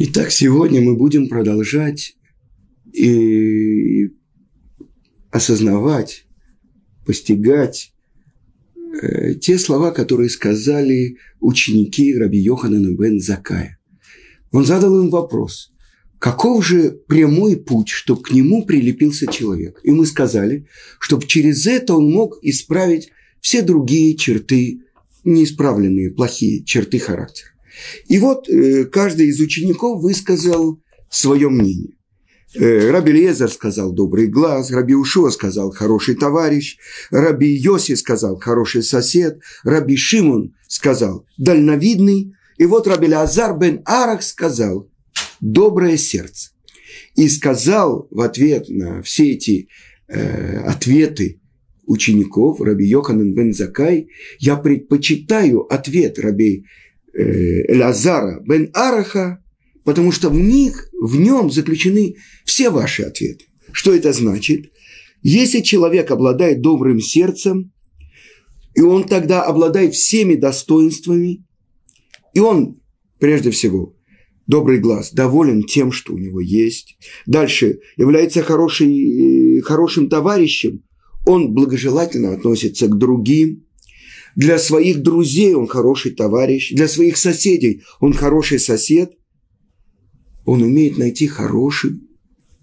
Итак, сегодня мы будем продолжать и осознавать, постигать э, те слова, которые сказали ученики Раби Йоханана бен Закая. Он задал им вопрос, каков же прямой путь, чтобы к нему прилепился человек? И мы сказали, чтобы через это он мог исправить все другие черты, неисправленные, плохие черты характера. И вот э, каждый из учеников высказал свое мнение. Э, Раби Лезер сказал «добрый глаз», Раби Ушуа сказал «хороший товарищ», Раби Йоси сказал «хороший сосед», Раби Шимон сказал «дальновидный», и вот Раби Лазар бен Арах сказал «доброе сердце». И сказал в ответ на все эти э, ответы учеников Раби Йоханан бен Закай, я предпочитаю ответ Раби Элазара бен Араха, потому что в них, в нем заключены все ваши ответы. Что это значит? Если человек обладает добрым сердцем, и он тогда обладает всеми достоинствами, и он, прежде всего, добрый глаз, доволен тем, что у него есть. Дальше является хороший, э, хорошим товарищем, он благожелательно относится к другим. Для своих друзей он хороший товарищ, для своих соседей он хороший сосед. Он умеет найти хороших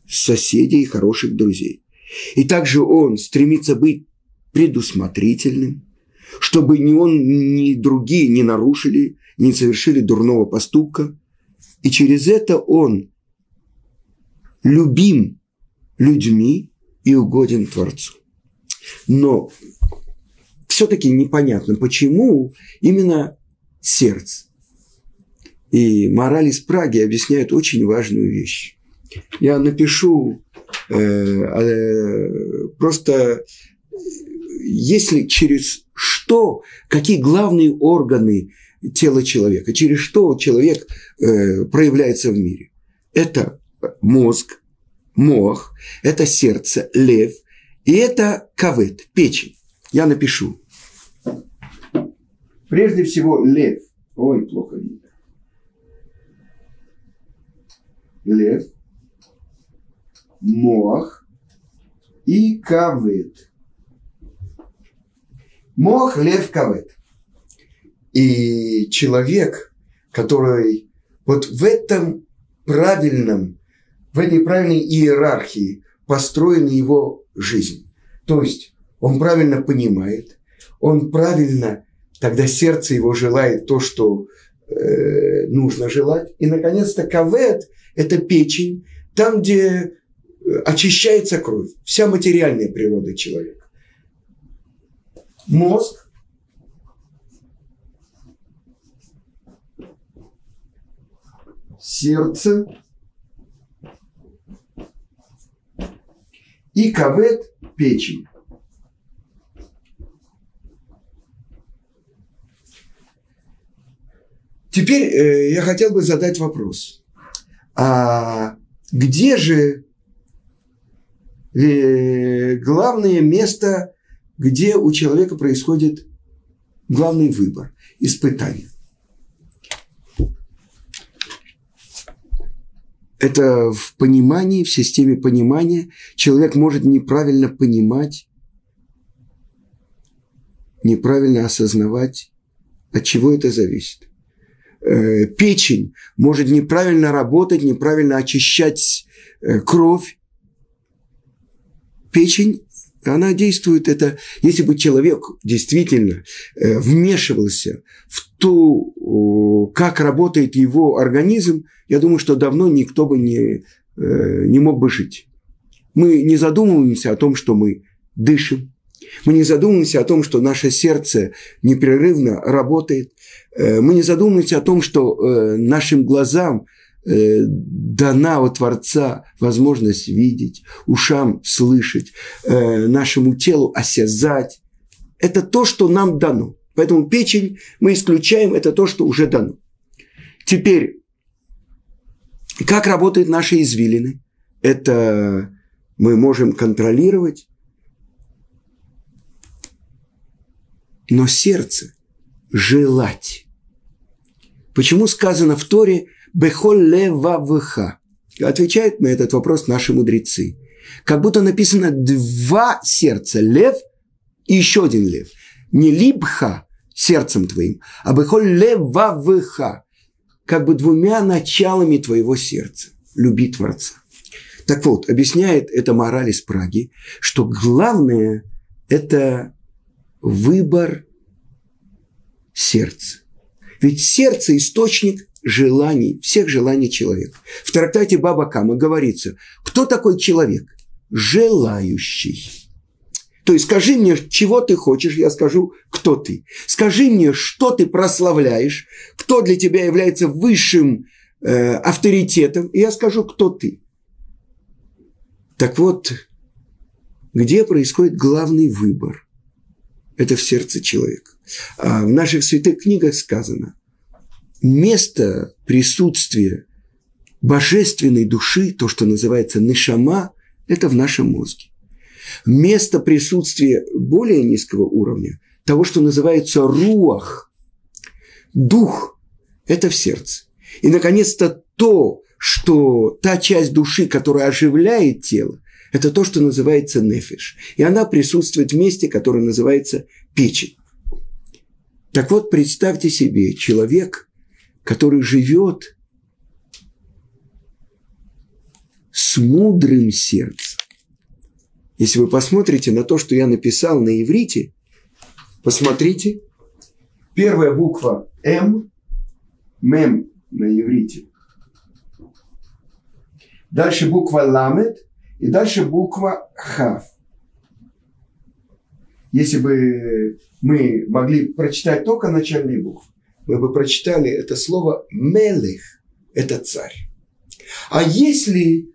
соседей и хороших друзей. И также он стремится быть предусмотрительным, чтобы ни он, ни другие не нарушили, не совершили дурного поступка. И через это он любим людьми и угоден Творцу. Но все-таки непонятно, почему именно сердце. И мораль из Праги объясняет очень важную вещь. Я напишу э, э, просто, если через что, какие главные органы тела человека, через что человек э, проявляется в мире. Это мозг, мох, это сердце, лев, и это кавет, печень. Я напишу. Прежде всего, лев. Ой, плохо видно. Лев, мох и кавет. Мох, лев, кавет. И человек, который вот в этом правильном, в этой правильной иерархии построена его жизнь. То есть он правильно понимает, он правильно Тогда сердце его желает то, что э, нужно желать. И, наконец-то, кавет – это печень, там, где э, очищается кровь, вся материальная природа человека. Мозг сердце и кавет – печень. Теперь э, я хотел бы задать вопрос. А где же э, главное место, где у человека происходит главный выбор, испытание? Это в понимании, в системе понимания. Человек может неправильно понимать, неправильно осознавать, от чего это зависит. Э, печень может неправильно работать, неправильно очищать э, кровь. Печень, она действует, это, если бы человек действительно э, вмешивался в то, как работает его организм, я думаю, что давно никто бы не, не мог бы жить. Мы не задумываемся о том, что мы дышим, мы не задумываемся о том, что наше сердце непрерывно работает. Э, мы не задумываемся о том, что э, нашим глазам э, дана от Творца возможность видеть, ушам слышать, нашему телу осязать. Это то, что нам дано. Поэтому печень мы исключаем, это то, что уже дано. Теперь, как работают наши извилины? Это мы можем контролировать но сердце желать. Почему сказано в Торе Бехоль левавха. Отвечают на этот вопрос наши мудрецы. Как будто написано два сердца, лев и еще один лев. Не либха сердцем твоим, а бехоль левавха. Как бы двумя началами твоего сердца. Люби Творца. Так вот, объясняет это мораль из Праги, что главное – это выбор сердца. Ведь сердце – источник желаний, всех желаний человека. В трактате Баба Кама говорится, кто такой человек? Желающий. То есть скажи мне, чего ты хочешь, я скажу, кто ты. Скажи мне, что ты прославляешь, кто для тебя является высшим э, авторитетом, и я скажу, кто ты. Так вот, где происходит главный выбор? Это в сердце человека. А в наших святых книгах сказано, место присутствия божественной души, то, что называется нишама, это в нашем мозге. Место присутствия более низкого уровня, того, что называется руах, дух, это в сердце. И, наконец-то, то, что та часть души, которая оживляет тело, это то, что называется нефиш. И она присутствует в месте, которое называется печень. Так вот, представьте себе, человек, который живет с мудрым сердцем. Если вы посмотрите на то, что я написал на иврите, посмотрите, первая буква М, мем на иврите. Дальше буква ламет и дальше буква хав. Если бы мы могли прочитать только начальные буквы, мы бы прочитали это слово «мелых» – это царь. А если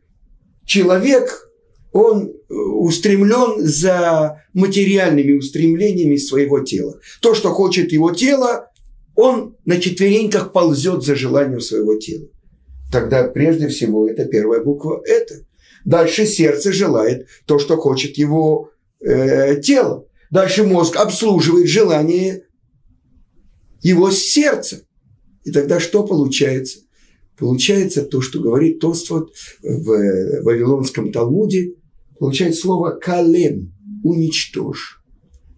человек, он устремлен за материальными устремлениями своего тела, то, что хочет его тело, он на четвереньках ползет за желанием своего тела. Тогда прежде всего это первая буква «это». Дальше сердце желает то, что хочет его э, тело. Дальше мозг обслуживает желание его сердца. И тогда что получается? Получается то, что говорит Тосфот в Вавилонском Талмуде, получает слово «калем» – «уничтожь».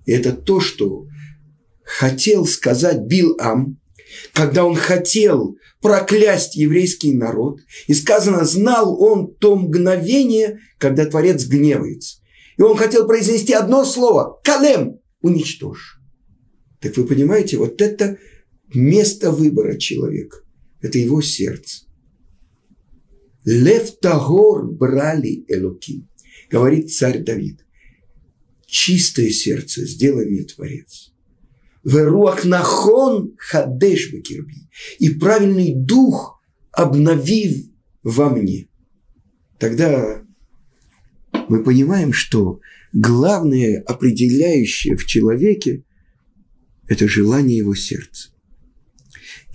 И это то, что хотел сказать Билам, когда он хотел проклясть еврейский народ, и сказано, знал он то мгновение, когда Творец гневается. И он хотел произнести одно слово – «калем» – «уничтожь». Так вы понимаете, вот это место выбора человека. Это его сердце. Лев Тагор брали Элоким. Говорит царь Давид. Чистое сердце сделай мне Творец. Веруах нахон хадеш бекирби. И правильный дух обновив во мне. Тогда мы понимаем, что главное определяющее в человеке – это желание его сердца.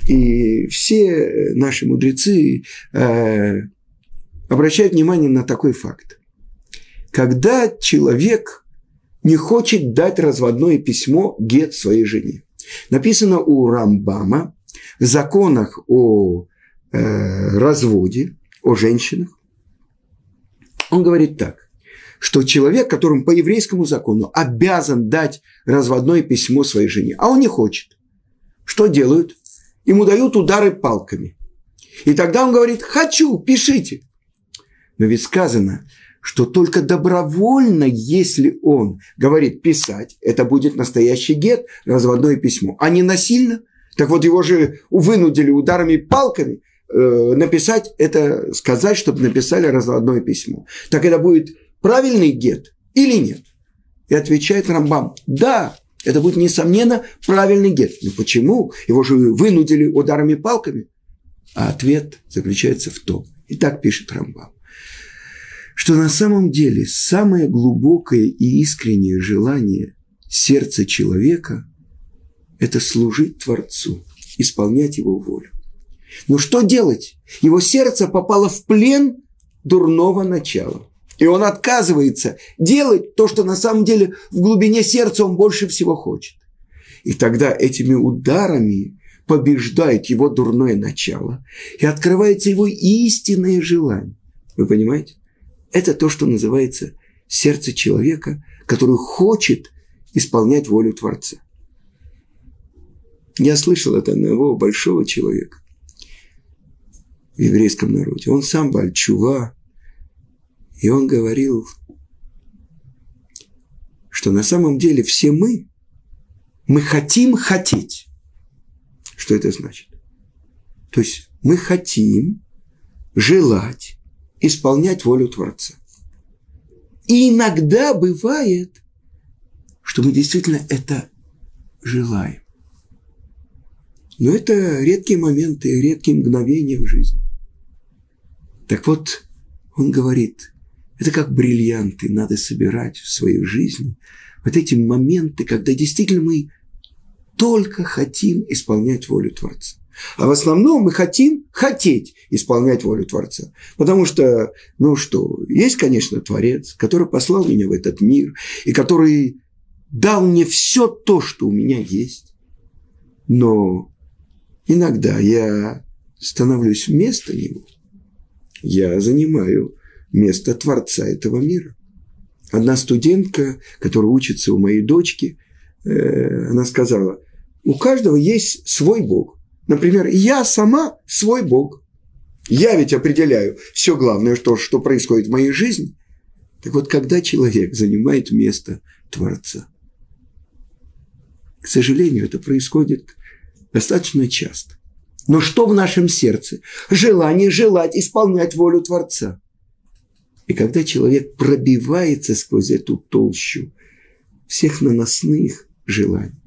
И все наши мудрецы э, обращают внимание на такой факт. Когда человек не хочет дать разводное письмо гет своей жене. Написано у Рамбама в законах о э, разводе, о женщинах. Он говорит так что человек, которому по еврейскому закону обязан дать разводное письмо своей жене, а он не хочет, что делают? Ему дают удары палками. И тогда он говорит, хочу, пишите. Но ведь сказано, что только добровольно, если он говорит писать, это будет настоящий гет, разводное письмо, а не насильно. Так вот его же вынудили ударами палками э, написать это, сказать, чтобы написали разводное письмо. Так это будет правильный гет или нет? И отвечает Рамбам, да, это будет, несомненно, правильный гет. Но почему? Его же вынудили ударами палками. А ответ заключается в том, и так пишет Рамбам, что на самом деле самое глубокое и искреннее желание сердца человека – это служить Творцу, исполнять его волю. Но что делать? Его сердце попало в плен дурного начала. И он отказывается делать то, что на самом деле в глубине сердца он больше всего хочет. И тогда этими ударами побеждает его дурное начало и открывается его истинное желание. Вы понимаете? Это то, что называется сердце человека, который хочет исполнять волю Творца. Я слышал от одного большого человека в еврейском народе. Он сам Бальчува, и он говорил, что на самом деле все мы, мы хотим хотеть. Что это значит? То есть мы хотим желать исполнять волю Творца. И иногда бывает, что мы действительно это желаем. Но это редкие моменты, редкие мгновения в жизни. Так вот, он говорит, это как бриллианты, надо собирать в своей жизни. Вот эти моменты, когда действительно мы только хотим исполнять волю Творца. А в основном мы хотим хотеть исполнять волю Творца. Потому что, ну что, есть, конечно, Творец, который послал меня в этот мир, и который дал мне все то, что у меня есть. Но иногда я становлюсь вместо него. Я занимаю место Творца этого мира. Одна студентка, которая учится у моей дочки, э, она сказала, у каждого есть свой Бог. Например, я сама свой Бог. Я ведь определяю все главное, что, что происходит в моей жизни. Так вот, когда человек занимает место Творца, к сожалению, это происходит достаточно часто. Но что в нашем сердце? Желание желать исполнять волю Творца. И когда человек пробивается сквозь эту толщу всех наносных желаний,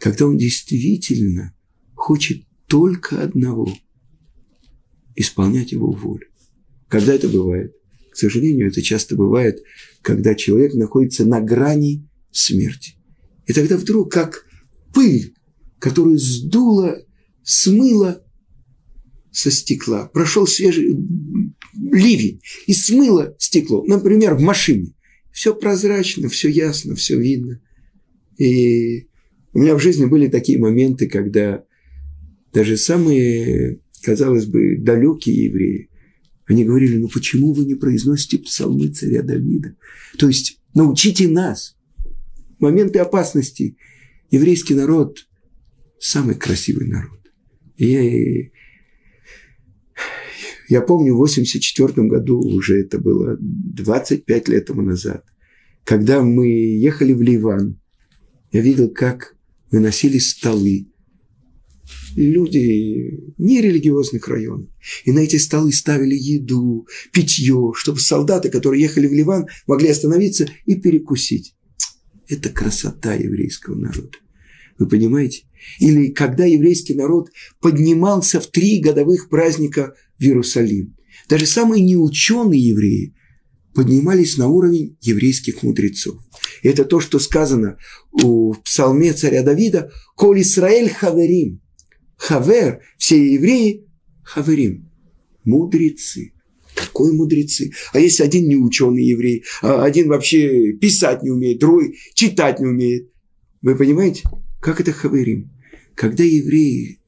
когда он действительно хочет только одного – исполнять его волю. Когда это бывает? К сожалению, это часто бывает, когда человек находится на грани смерти. И тогда вдруг, как пыль, которую сдуло, смыло со стекла, прошел свежий ливень и смыло стекло, например, в машине. Все прозрачно, все ясно, все видно. И у меня в жизни были такие моменты, когда даже самые, казалось бы, далекие евреи, они говорили, ну почему вы не произносите псалмы царя Давида? То есть научите нас. В моменты опасности еврейский народ – самый красивый народ. И я, я помню, в 1984 году, уже это было 25 лет тому назад, когда мы ехали в Ливан, я видел, как выносили столы. Люди нерелигиозных районов. И на эти столы ставили еду, питье, чтобы солдаты, которые ехали в Ливан, могли остановиться и перекусить. Это красота еврейского народа. Вы понимаете? Или когда еврейский народ поднимался в три годовых праздника в Иерусалим. Даже самые неученые евреи поднимались на уровень еврейских мудрецов. Это то, что сказано в псалме царя Давида «Коль Исраэль хаверим». Хавер, все евреи хаверим, мудрецы. Какой мудрецы? А есть один неученый еврей, а один вообще писать не умеет, другой читать не умеет. Вы понимаете, как это хаверим? Когда евреи,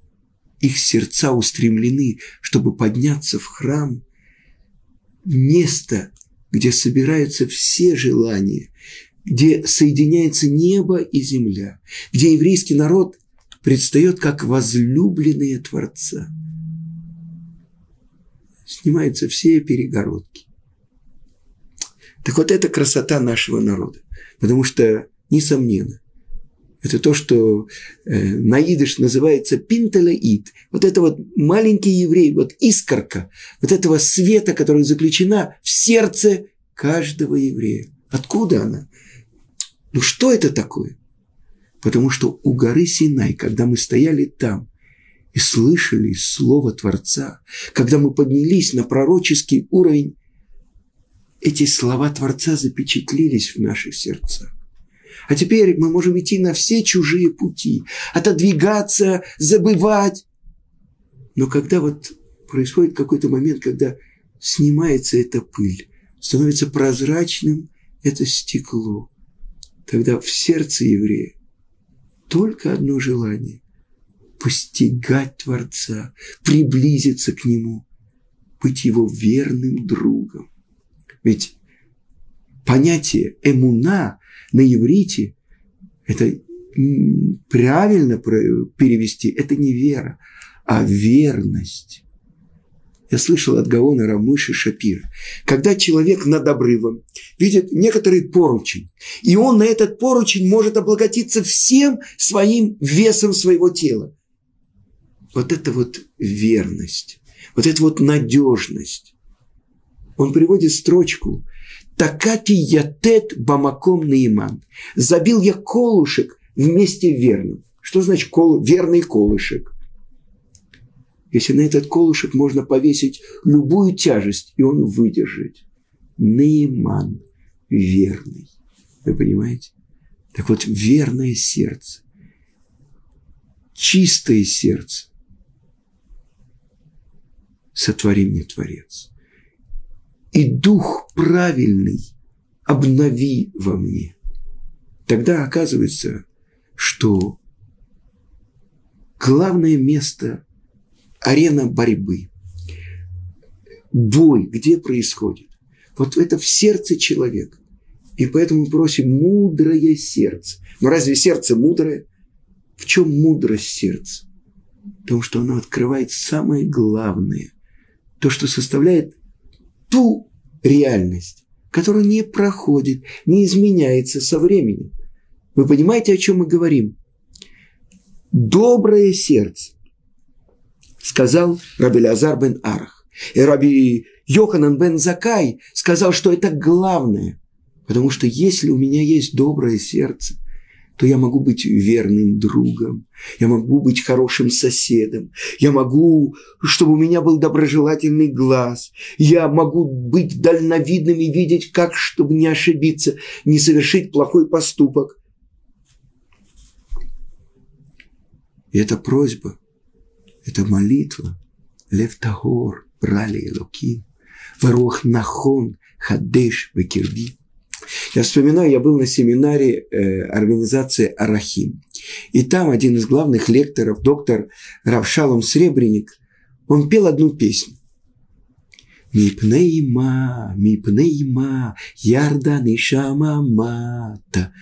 их сердца устремлены, чтобы подняться в храм, место, где собираются все желания, где соединяется небо и земля, где еврейский народ предстает как возлюбленные Творца. Снимаются все перегородки. Так вот, это красота нашего народа. Потому что, несомненно, это то, что э, на идыш называется пинтелеид. Вот это вот маленький еврей, вот искорка, вот этого света, которая заключена в сердце каждого еврея. Откуда она? Ну что это такое? Потому что у горы Синай, когда мы стояли там и слышали слово Творца, когда мы поднялись на пророческий уровень, эти слова Творца запечатлились в наших сердцах. А теперь мы можем идти на все чужие пути, отодвигаться, забывать. Но когда вот происходит какой-то момент, когда снимается эта пыль, становится прозрачным это стекло, тогда в сердце еврея только одно желание – постигать Творца, приблизиться к Нему, быть Его верным другом. Ведь понятие эмуна на иврите – это правильно перевести, это не вера, а верность. Я слышал от Гаона Рамыши Шапира. Когда человек над обрывом видит некоторый поручень, и он на этот поручень может облаготиться всем своим весом своего тела. Вот это вот верность, вот это вот надежность. Он приводит строчку «Такати ятет бамаком наиман». Забил я колышек вместе верным. Что значит кол, верный колышек? Если на этот колышек можно повесить любую тяжесть, и он выдержит. Нейман, верный. Вы понимаете? Так вот, верное сердце, чистое сердце, сотвори мне Творец. И дух правильный обнови во мне. Тогда оказывается, что главное место арена борьбы. Бой, где происходит? Вот это в сердце человека. И поэтому мы просим мудрое сердце. Но разве сердце мудрое? В чем мудрость сердца? В том, что оно открывает самое главное. То, что составляет ту реальность, которая не проходит, не изменяется со временем. Вы понимаете, о чем мы говорим? Доброе сердце сказал Раби Лазар бен Арах. И Раби Йоханан бен Закай сказал, что это главное. Потому что если у меня есть доброе сердце, то я могу быть верным другом, я могу быть хорошим соседом, я могу, чтобы у меня был доброжелательный глаз, я могу быть дальновидным и видеть, как, чтобы не ошибиться, не совершить плохой поступок. И эта просьба – это молитва. Лев Тагор, брали Элоким, Варух Нахон, Хадеш, Бекирби. Я вспоминаю, я был на семинаре э, организации Арахим. И там один из главных лекторов, доктор Равшалом Сребреник, он пел одну песню. Мипнейма, мипнейма, ярда нишама мата.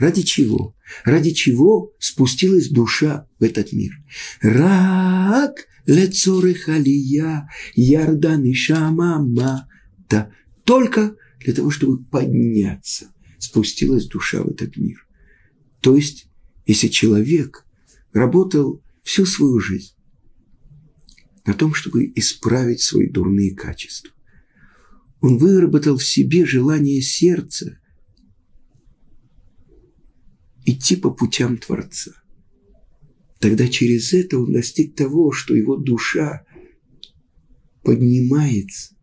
Ради чего? Ради чего спустилась душа в этот мир? Рак лецоры халия, ярдан и шамамата. Только для того, чтобы подняться, спустилась душа в этот мир. То есть, если человек работал всю свою жизнь на том, чтобы исправить свои дурные качества, он выработал в себе желание сердца идти по путям Творца. Тогда через это он достиг того, что его душа поднимается,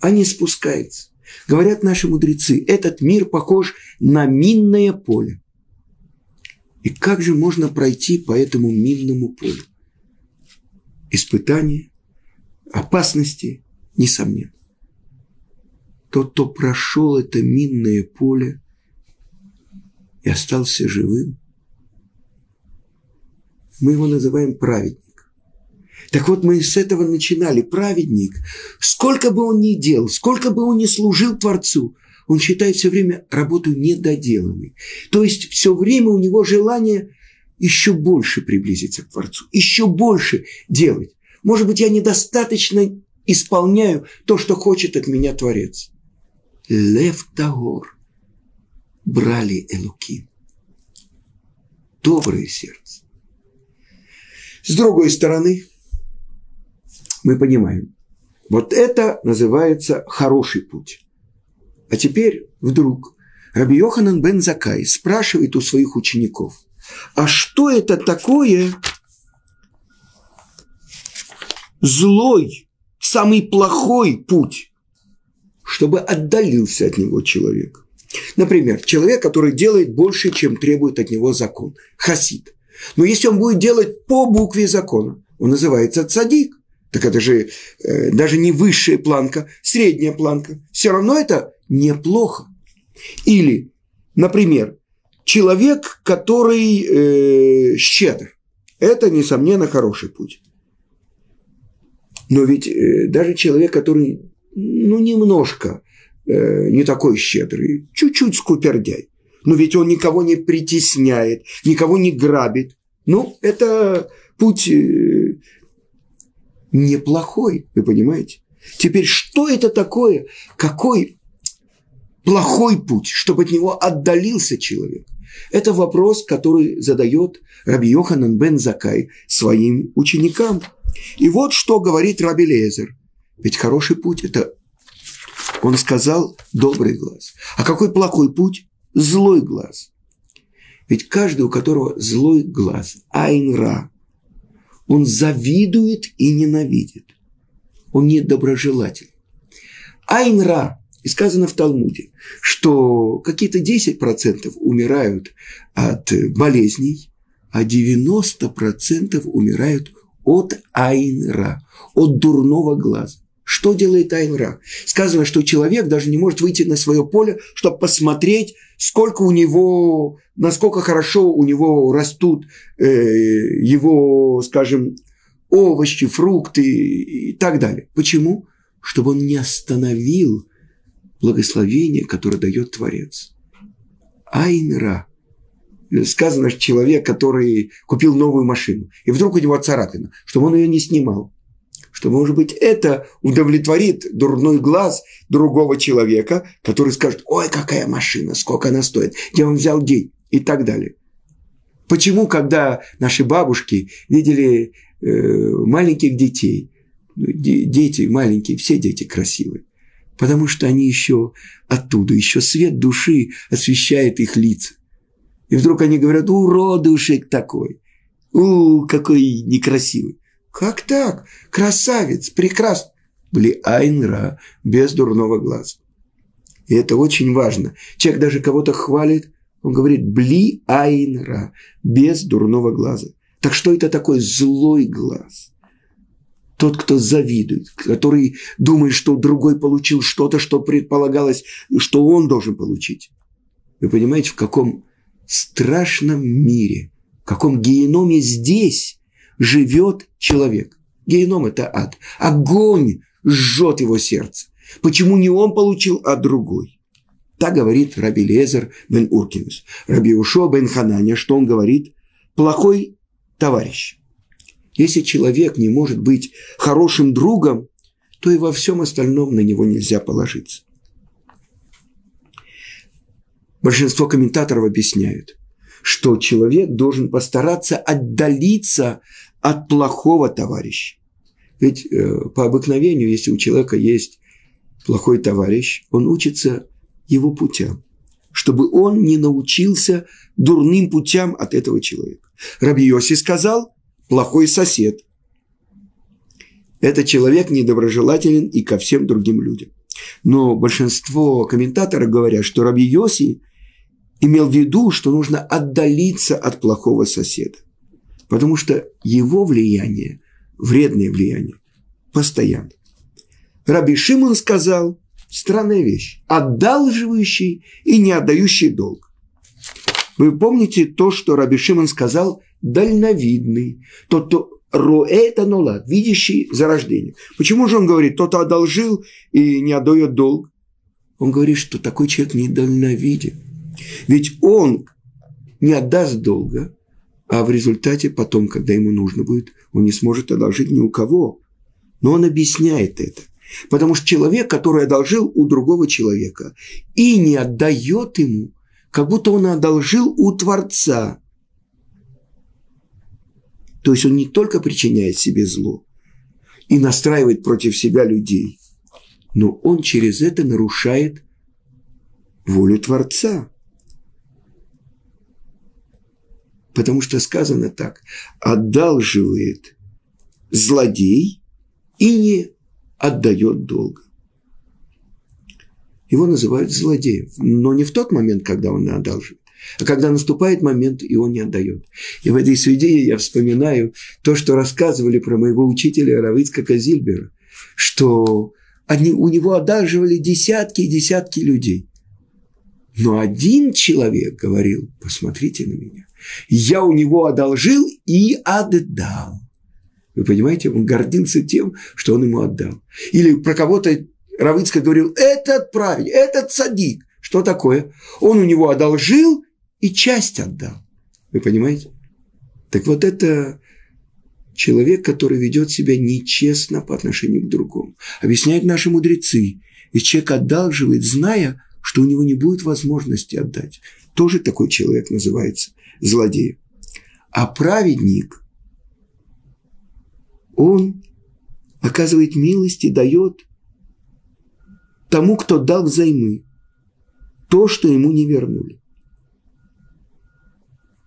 а не спускается. Говорят наши мудрецы, этот мир похож на минное поле. И как же можно пройти по этому минному полю? Испытания, опасности, несомненно. Тот, кто прошел это минное поле, и остался живым, мы его называем праведник. Так вот, мы с этого начинали. Праведник, сколько бы он ни делал, сколько бы он ни служил Творцу, он считает все время работу недоделанной. То есть все время у него желание еще больше приблизиться к Творцу, еще больше делать. Может быть, я недостаточно исполняю то, что хочет от меня Творец. Лев Тагор – брали Элуки. Доброе сердце. С другой стороны, мы понимаем, вот это называется хороший путь. А теперь вдруг Раби Йоханан бен Закай спрашивает у своих учеников, а что это такое злой, самый плохой путь, чтобы отдалился от него человек? Например, человек, который делает больше, чем требует от него закон. Хасид. Но если он будет делать по букве закона, он называется цадик. Так это же э, даже не высшая планка, средняя планка. Все равно это неплохо. Или, например, человек, который э, щедр. Это, несомненно, хороший путь. Но ведь э, даже человек, который, ну, немножко э, не такой щедрый, чуть-чуть скупердяй, но ведь он никого не притесняет, никого не грабит. Ну, это путь э, неплохой, вы понимаете? Теперь, что это такое? Какой плохой путь, чтобы от него отдалился человек? Это вопрос, который задает Раби Йоханан бен Закай своим ученикам. И вот что говорит Раби Лезер. Ведь хороший путь – это, он сказал, добрый глаз. А какой плохой путь? Злой глаз. Ведь каждый, у которого злой глаз, айнра, он завидует и ненавидит. Он недоброжелатель. Айнра, и сказано в Талмуде, что какие-то 10% умирают от болезней, а 90% умирают от айнра, от дурного глаза. Что делает айнра? Сказано, что человек даже не может выйти на свое поле, чтобы посмотреть, сколько у него, насколько хорошо у него растут э, его, скажем, овощи, фрукты и так далее. Почему? Чтобы он не остановил благословение, которое дает Творец. Айнра. Сказано, что человек, который купил новую машину, и вдруг у него царапина, чтобы он ее не снимал. Что, может быть, это удовлетворит дурной глаз другого человека, который скажет, ой, какая машина, сколько она стоит, где он взял день и так далее. Почему, когда наши бабушки видели э, маленьких детей, дети маленькие, все дети красивые, потому что они еще оттуда, еще свет души освещает их лица. И вдруг они говорят, уродушек такой, у, какой некрасивый. Как так? Красавец, прекрасный. Были айнра, без дурного глаза. И это очень важно. Человек даже кого-то хвалит, он говорит «бли айнра», без дурного глаза. Так что это такое злой глаз? тот, кто завидует, который думает, что другой получил что-то, что предполагалось, что он должен получить. Вы понимаете, в каком страшном мире, в каком геноме здесь живет человек. Геном – это ад. Огонь жжет его сердце. Почему не он получил, а другой? Так говорит Раби Лезер бен Уркинус. Раби Ушо бен Хананя, что он говорит? Плохой товарищ – если человек не может быть хорошим другом, то и во всем остальном на него нельзя положиться. Большинство комментаторов объясняют, что человек должен постараться отдалиться от плохого товарища. Ведь э, по обыкновению, если у человека есть плохой товарищ, он учится его путям, чтобы он не научился дурным путям от этого человека. Раби Йоси сказал, плохой сосед. Этот человек недоброжелателен и ко всем другим людям. Но большинство комментаторов говорят, что Раби Йоси имел в виду, что нужно отдалиться от плохого соседа. Потому что его влияние, вредное влияние, постоянно. Раби Шимон сказал, странная вещь, отдалживающий и не отдающий долг. Вы помните то, что Раби Шимон сказал дальновидный, тот, кто роэта нола, видящий зарождение. Почему же он говорит, тот одолжил и не отдает долг? Он говорит, что такой человек не дальновиден. Ведь он не отдаст долга, а в результате потом, когда ему нужно будет, он не сможет одолжить ни у кого. Но он объясняет это. Потому что человек, который одолжил у другого человека и не отдает ему, как будто он одолжил у Творца. То есть он не только причиняет себе зло и настраивает против себя людей, но он через это нарушает волю Творца. Потому что сказано так, одалживает злодей и не отдает долга. Его называют злодеем, но не в тот момент, когда он одалживает, а когда наступает момент, и он не отдает. И в этой связи я вспоминаю то, что рассказывали про моего учителя Равицка Казильбера, что они, у него одалживали десятки и десятки людей. Но один человек говорил, посмотрите на меня, Я у него одолжил и отдал. Вы понимаете, он гордился тем, что он ему отдал. Или про кого-то Равыцкий говорил, этот праведник, этот садик. Что такое? Он у него одолжил и часть отдал. Вы понимаете? Так вот это человек, который ведет себя нечестно по отношению к другому. Объясняют наши мудрецы. И человек одалживает, зная, что у него не будет возможности отдать. Тоже такой человек называется злодеем. А праведник, он оказывает милость и дает тому, кто дал взаймы, то, что ему не вернули.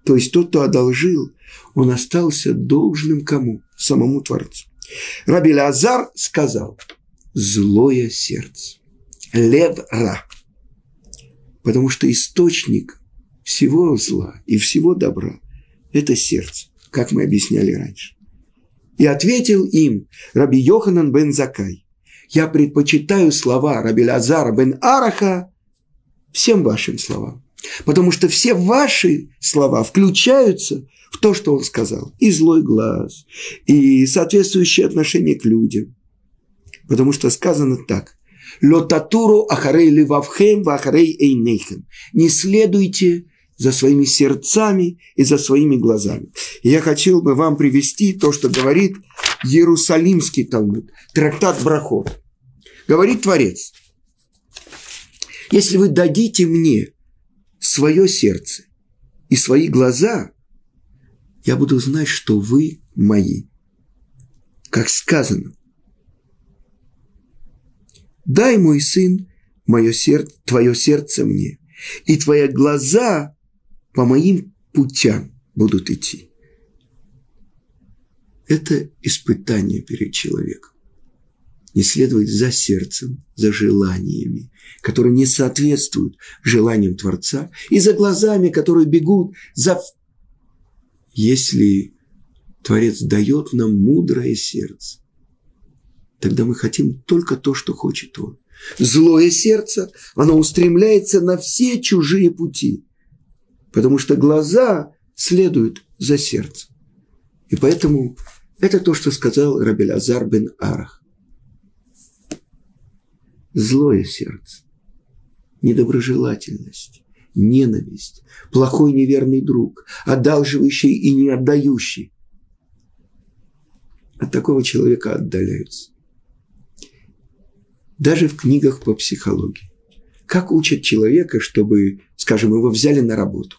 То есть тот, кто одолжил, он остался должным кому? Самому Творцу. Раби Лазар сказал, злое сердце, лев ра. Потому что источник всего зла и всего добра – это сердце, как мы объясняли раньше. И ответил им Раби Йоханан бен Закай, я предпочитаю слова Раби Лазара бен Араха всем вашим словам. Потому что все ваши слова включаются в то, что он сказал. И злой глаз, и соответствующее отношение к людям. Потому что сказано так. Лотатуру ахарей ливавхем вахарей эйнейхем. Не следуйте за своими сердцами и за своими глазами. И я хотел бы вам привести то, что говорит Иерусалимский Талмуд, трактат Брахот. Говорит Творец, если вы дадите мне свое сердце и свои глаза, я буду знать, что вы мои. Как сказано, дай, мой сын, мое сердце, твое сердце мне, и твои глаза по моим путям будут идти. Это испытание перед человеком не следовать за сердцем, за желаниями, которые не соответствуют желаниям Творца, и за глазами, которые бегут за... Если Творец дает нам мудрое сердце, тогда мы хотим только то, что хочет Он. Злое сердце, оно устремляется на все чужие пути, потому что глаза следуют за сердцем. И поэтому это то, что сказал Рабель Азар бен Арах злое сердце, недоброжелательность, ненависть, плохой неверный друг, одалживающий и не отдающий. От такого человека отдаляются. Даже в книгах по психологии. Как учат человека, чтобы, скажем, его взяли на работу?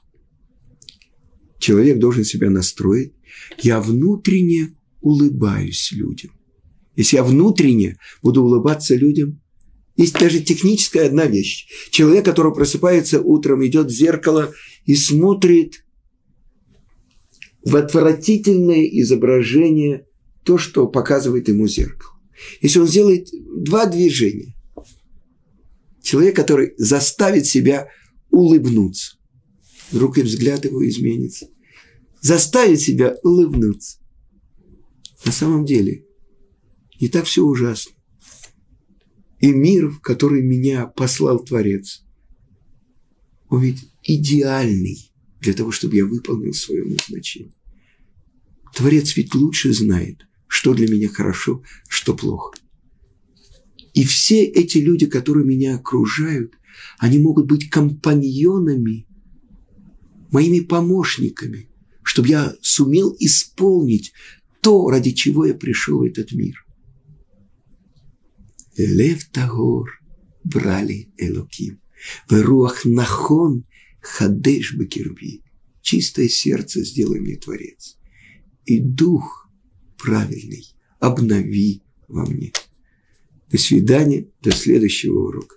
Человек должен себя настроить. Я внутренне улыбаюсь людям. Если я внутренне буду улыбаться людям, есть даже техническая одна вещь. Человек, который просыпается утром, идет в зеркало и смотрит в отвратительное изображение то, что показывает ему зеркало. Если он сделает два движения, человек, который заставит себя улыбнуться, вдруг и взгляд его изменится, заставит себя улыбнуться. На самом деле не так все ужасно и мир, в который меня послал Творец. Он ведь идеальный для того, чтобы я выполнил свое назначение. Творец ведь лучше знает, что для меня хорошо, что плохо. И все эти люди, которые меня окружают, они могут быть компаньонами, моими помощниками, чтобы я сумел исполнить то, ради чего я пришел в этот мир. Лев Тагор брали Элоким. Веруах нахон хадеш бекирби. Чистое сердце сделай мне Творец. И дух правильный обнови во мне. До свидания, до следующего урока.